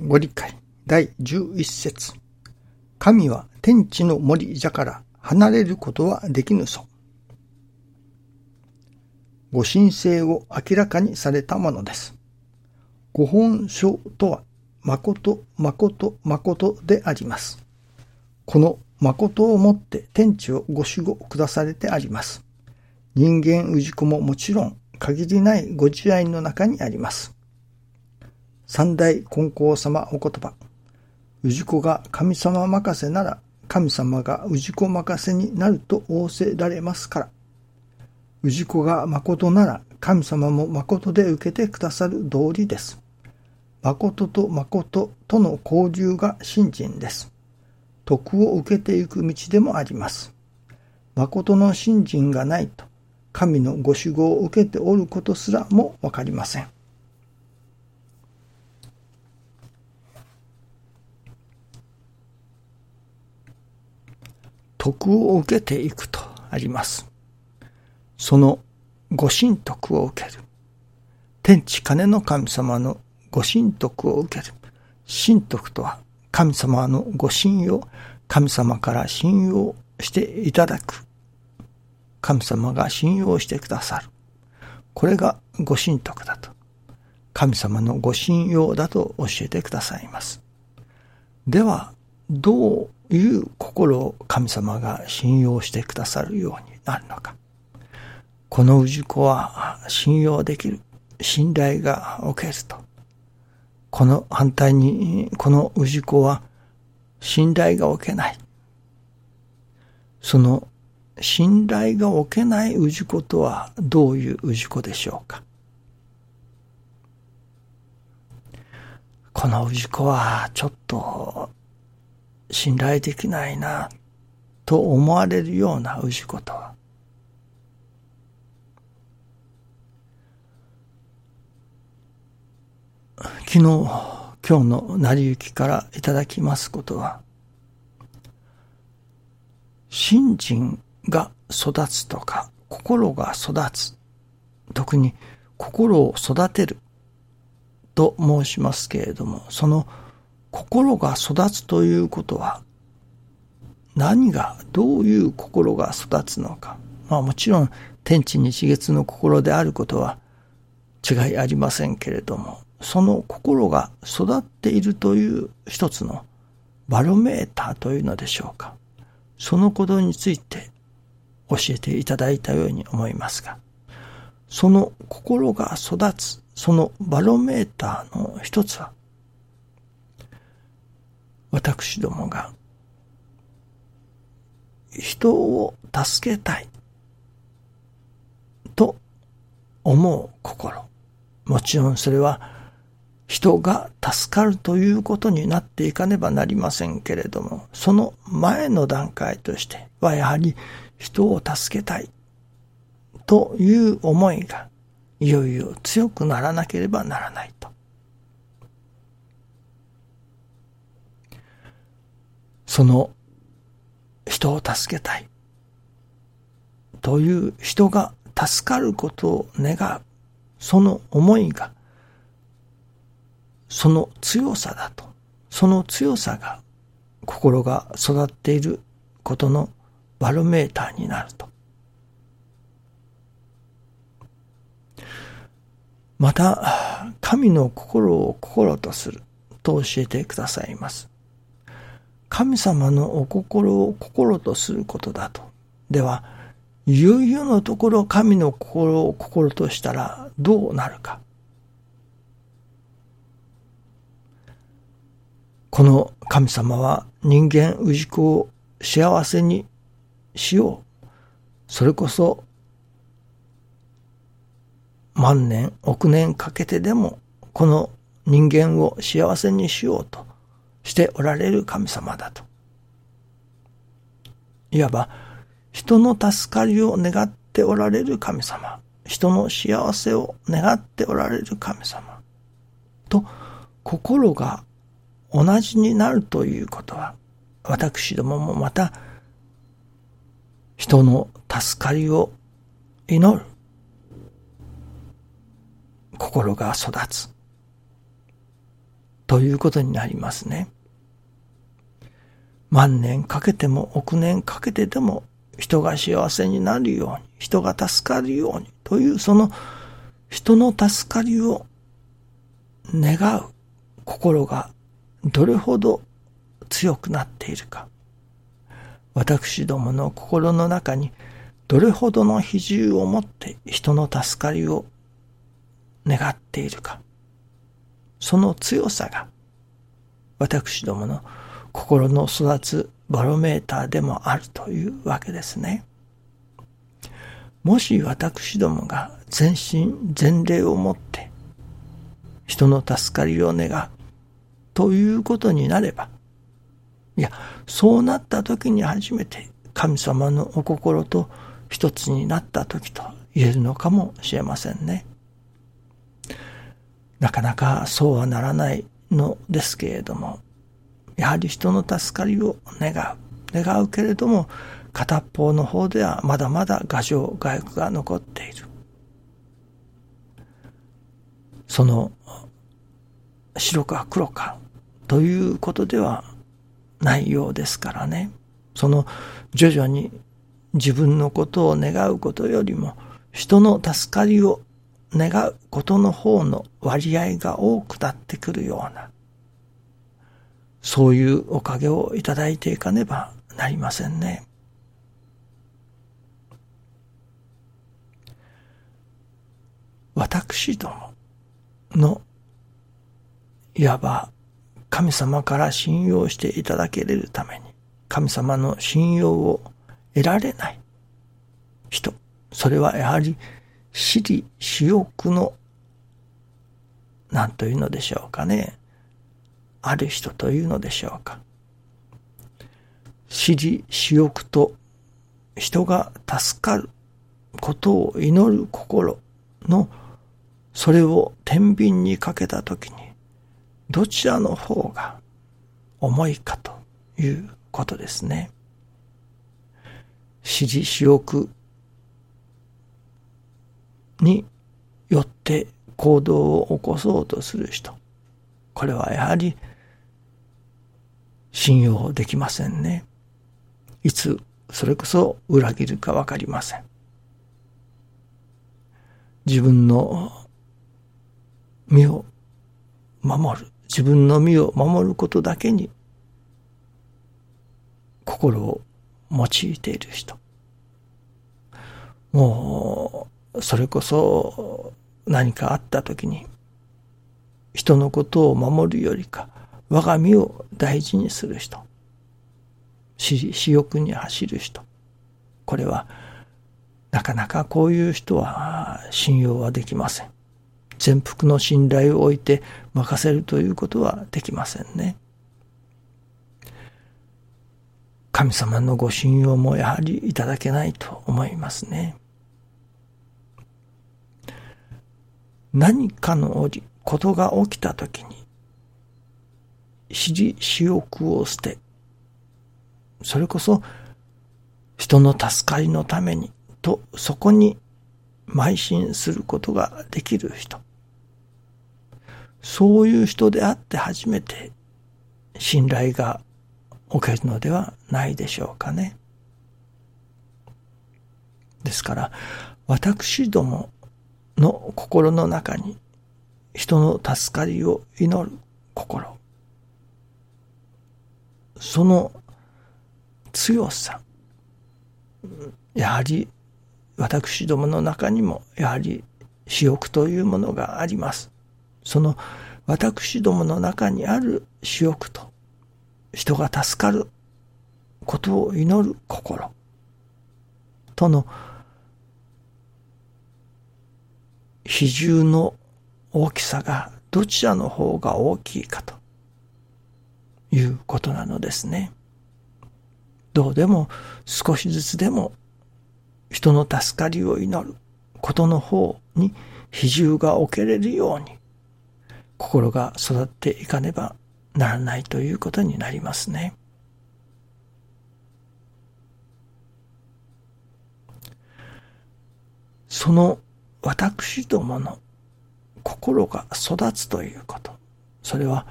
ご理解第11節神は天地の森じゃから離れることはできぬぞ。ご神聖を明らかにされたものです。ご本書とは、誠、誠、誠であります。この誠をもって天地をご守護下されてあります。人間氏子ももちろん限りないご自愛の中にあります。三大金光様お言葉。氏子が神様任せなら神様が氏子任せになると仰せられますから。氏子が誠なら神様も誠で受けてくださる道理です。誠と誠との交流が信心です。徳を受けていく道でもあります。誠の信心がないと、神のご守護を受けておることすらもわかりません。徳を受けていくとあります。そのご神徳を受ける。天地金の神様のご神徳を受ける。神徳とは神様のご信用、神様から信用していただく。神様が信用してくださる。これがご神徳だと。神様のご信用だと教えてくださいます。では、どういう心を神様が信用してくださるようになるのか。この氏子は信用できる、信頼がおけると。この反対に、この氏子は信頼がおけない。その信頼がおけない氏子とはどういう氏子でしょうか。この氏子はちょっと信頼できないなと思われるような氏子とは。昨日今日の成り行きからいただきますことは信心が育つとか心が育つ特に心を育てると申しますけれどもその心が育つということは何がどういう心が育つのか。まあもちろん天地日月の心であることは違いありませんけれどもその心が育っているという一つのバロメーターというのでしょうか。そのことについて教えていただいたように思いますがその心が育つそのバロメーターの一つは私どもが人を助けたいと思う心。もちろんそれは人が助かるということになっていかねばなりませんけれども、その前の段階としてはやはり人を助けたいという思いがいよいよ強くならなければならないと。その人を助けたい。という人が助かることを願う。その思いがその強さだと。その強さが心が育っていることのバロメーターになると。また神の心を心とすると教えてくださいます。神様のお心を心とすることだと。では、いよいよのところ神の心を心としたらどうなるか。この神様は人間氏子を幸せにしよう。それこそ万年、億年かけてでもこの人間を幸せにしようとしておられる神様だと。いわば、人の助かりを願っておられる神様、人の幸せを願っておられる神様と心が同じになるということは、私どももまた人の助かりを祈る心が育つ。ということになりますね。万年かけても億年かけてでも人が幸せになるように、人が助かるようにというその人の助かりを願う心がどれほど強くなっているか。私どもの心の中にどれほどの比重を持って人の助かりを願っているか。その強さが私どもの心の育つバロメーターでもあるというわけですね。もし私どもが全身全霊をもって人の助かりを願うということになれば、いや、そうなった時に初めて神様のお心と一つになった時と言えるのかもしれませんね。なかなかそうはならないのですけれども、やはり人の助かりを願う。願うけれども、片方の方ではまだまだ牙城外欲が残っている。その白か黒かということではないようですからね。その徐々に自分のことを願うことよりも人の助かりを願うことの方の割合が多くなってくるような、そういうおかげをいただいていかねばなりませんね。私どもの、いわば神様から信用していただけれるために、神様の信用を得られない人、それはやはり私利私欲の、何というのでしょうかね。ある人というのでしょうか。私利私欲と人が助かることを祈る心のそれを天秤にかけたときにどちらの方が重いかということですね。私利私欲によって行動を起こそうとする人。これはやはり信用できませんね。いつそれこそ裏切るかわかりません。自分の身を守る。自分の身を守ることだけに心を用いている人。もう、それこそ何かあった時に人のことを守るよりか我が身を大事にする人。私欲に走る人。これはなかなかこういう人は信用はできません。全幅の信頼を置いて任せるということはできませんね。神様のご信用もやはりいただけないと思いますね。何かの折、ことが起きたときに、私利私欲を捨て、それこそ人の助かりのためにとそこに邁進することができる人。そういう人であって初めて信頼がおけるのではないでしょうかね。ですから、私どもの心の中に人の助かりを祈る心。その強さ。やはり私どもの中にもやはり私欲というものがあります。その私どもの中にある私欲と人が助かることを祈る心との比重の大きさがどちらの方が大きいかということなのですね。どうでも少しずつでも人の助かりを祈ることの方に比重が置けれるように心が育っていかねばならないということになりますね。その私どもの心が育つということ。それは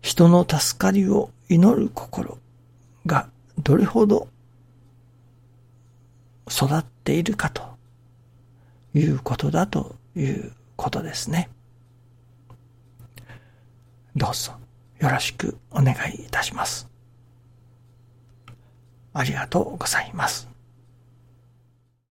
人の助かりを祈る心がどれほど育っているかということだということですね。どうぞよろしくお願いいたします。ありがとうございます。